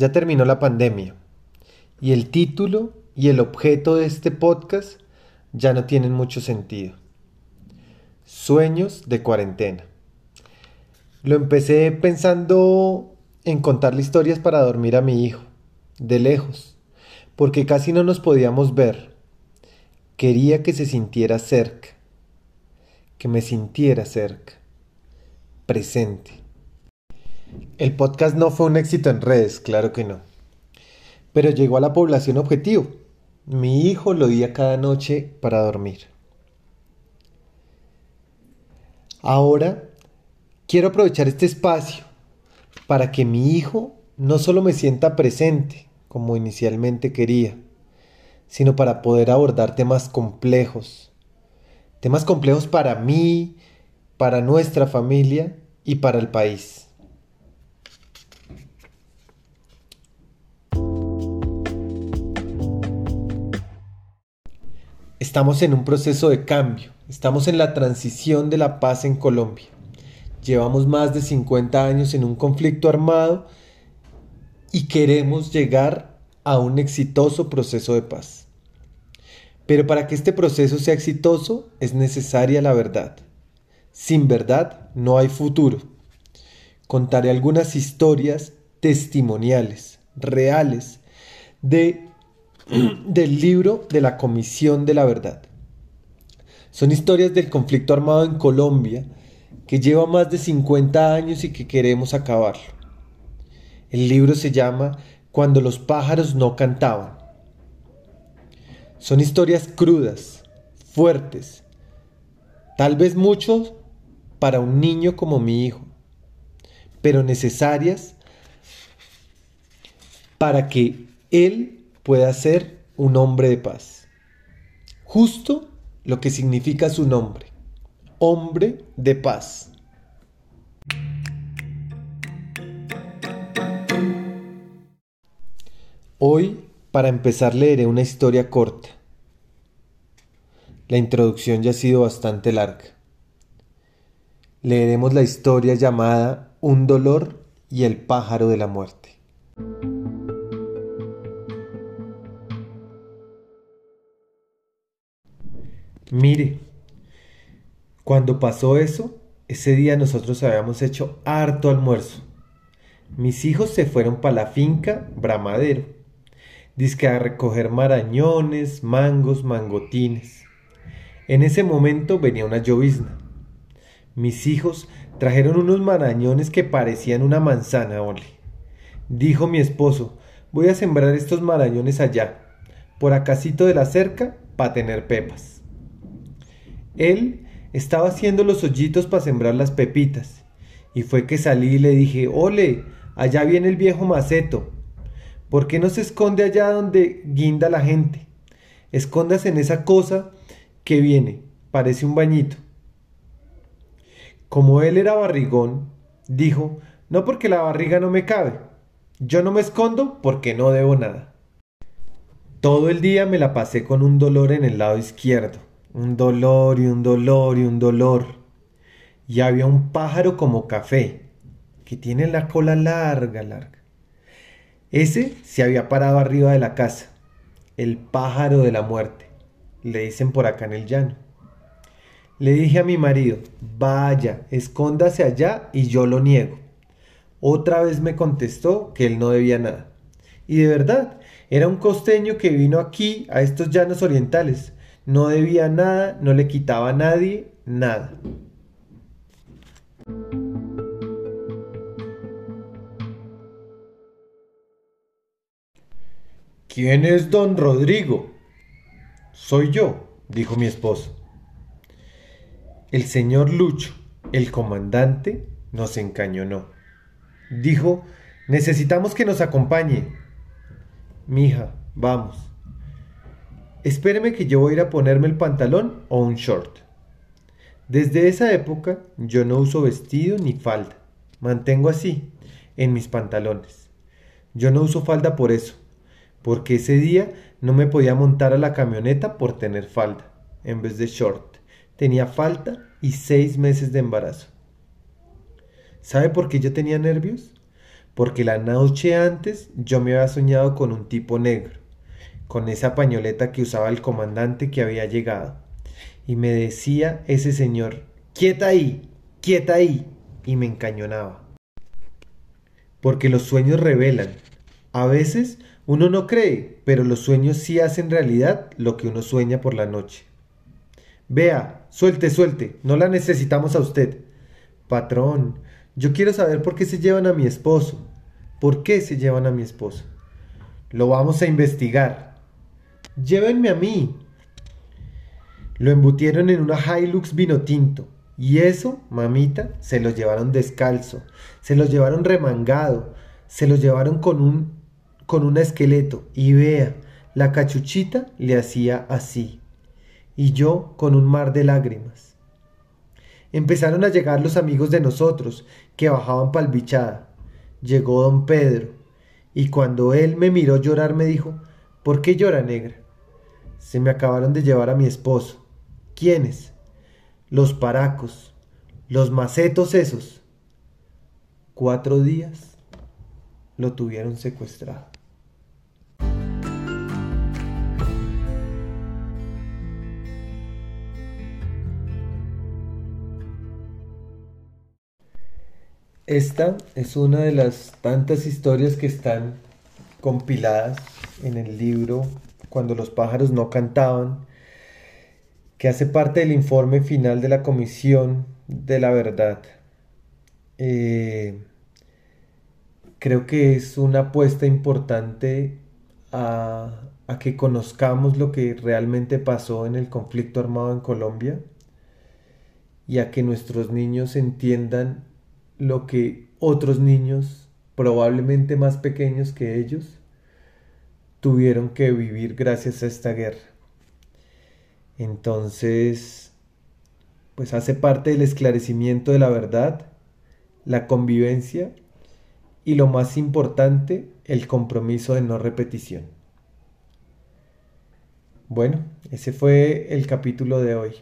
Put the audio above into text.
Ya terminó la pandemia y el título y el objeto de este podcast ya no tienen mucho sentido. Sueños de cuarentena. Lo empecé pensando en contarle historias para dormir a mi hijo, de lejos, porque casi no nos podíamos ver. Quería que se sintiera cerca, que me sintiera cerca, presente. El podcast no fue un éxito en redes, claro que no, pero llegó a la población objetivo. Mi hijo lo oía cada noche para dormir. Ahora quiero aprovechar este espacio para que mi hijo no solo me sienta presente, como inicialmente quería, sino para poder abordar temas complejos. Temas complejos para mí, para nuestra familia y para el país. Estamos en un proceso de cambio, estamos en la transición de la paz en Colombia. Llevamos más de 50 años en un conflicto armado y queremos llegar a un exitoso proceso de paz. Pero para que este proceso sea exitoso es necesaria la verdad. Sin verdad no hay futuro. Contaré algunas historias testimoniales, reales, de, del libro de la Comisión de la Verdad. Son historias del conflicto armado en Colombia que lleva más de 50 años y que queremos acabarlo. El libro se llama Cuando los pájaros no cantaban. Son historias crudas, fuertes, tal vez muchos para un niño como mi hijo, pero necesarias para que él pueda ser un hombre de paz. Justo lo que significa su nombre hombre de paz. Hoy, para empezar, leeré una historia corta. La introducción ya ha sido bastante larga. Leeremos la historia llamada Un dolor y el pájaro de la muerte. Mire, cuando pasó eso, ese día nosotros habíamos hecho harto almuerzo. Mis hijos se fueron para la finca Bramadero, disque a recoger marañones, mangos, mangotines. En ese momento venía una llovizna. Mis hijos trajeron unos marañones que parecían una manzana, ole. Dijo mi esposo, voy a sembrar estos marañones allá, por acasito de la cerca, para tener pepas. Él estaba haciendo los hoyitos para sembrar las pepitas. Y fue que salí y le dije, ole, allá viene el viejo maceto. ¿Por qué no se esconde allá donde guinda la gente? Escóndase en esa cosa que viene, parece un bañito. Como él era barrigón, dijo, no porque la barriga no me cabe, yo no me escondo porque no debo nada. Todo el día me la pasé con un dolor en el lado izquierdo un dolor y un dolor y un dolor. Y había un pájaro como café, que tiene la cola larga, larga. Ese se había parado arriba de la casa, el pájaro de la muerte, le dicen por acá en el llano. Le dije a mi marido, vaya, escóndase allá y yo lo niego. Otra vez me contestó que él no debía nada. Y de verdad, era un costeño que vino aquí a estos llanos orientales no debía nada, no le quitaba a nadie nada. ¿Quién es don Rodrigo? Soy yo, dijo mi esposo. El señor Lucho, el comandante, nos encañonó. Dijo, necesitamos que nos acompañe. Mija, vamos. Espéreme que yo voy a ir a ponerme el pantalón o un short. Desde esa época yo no uso vestido ni falda. Mantengo así, en mis pantalones. Yo no uso falda por eso, porque ese día no me podía montar a la camioneta por tener falda, en vez de short. Tenía falta y seis meses de embarazo. ¿Sabe por qué yo tenía nervios? porque la noche antes yo me había soñado con un tipo negro, con esa pañoleta que usaba el comandante que había llegado. Y me decía ese señor, quieta ahí, quieta ahí, y me encañonaba. Porque los sueños revelan. A veces uno no cree, pero los sueños sí hacen realidad lo que uno sueña por la noche. Vea, suelte, suelte, no la necesitamos a usted. Patrón, yo quiero saber por qué se llevan a mi esposo. ¿Por qué se llevan a mi esposo? Lo vamos a investigar. Llévenme a mí. Lo embutieron en una Hilux vino tinto. Y eso, mamita, se lo llevaron descalzo, se lo llevaron remangado, se lo llevaron con un con un esqueleto. Y vea, la cachuchita le hacía así. Y yo con un mar de lágrimas. Empezaron a llegar los amigos de nosotros, que bajaban palbichada. Llegó don Pedro, y cuando él me miró llorar me dijo, ¿por qué llora negra? Se me acabaron de llevar a mi esposo. ¿Quiénes? Los paracos, los macetos esos. Cuatro días lo tuvieron secuestrado. Esta es una de las tantas historias que están compiladas en el libro Cuando los pájaros no cantaban, que hace parte del informe final de la Comisión de la Verdad. Eh, creo que es una apuesta importante a, a que conozcamos lo que realmente pasó en el conflicto armado en Colombia y a que nuestros niños entiendan lo que otros niños, probablemente más pequeños que ellos, tuvieron que vivir gracias a esta guerra. Entonces, pues hace parte del esclarecimiento de la verdad, la convivencia y lo más importante, el compromiso de no repetición. Bueno, ese fue el capítulo de hoy.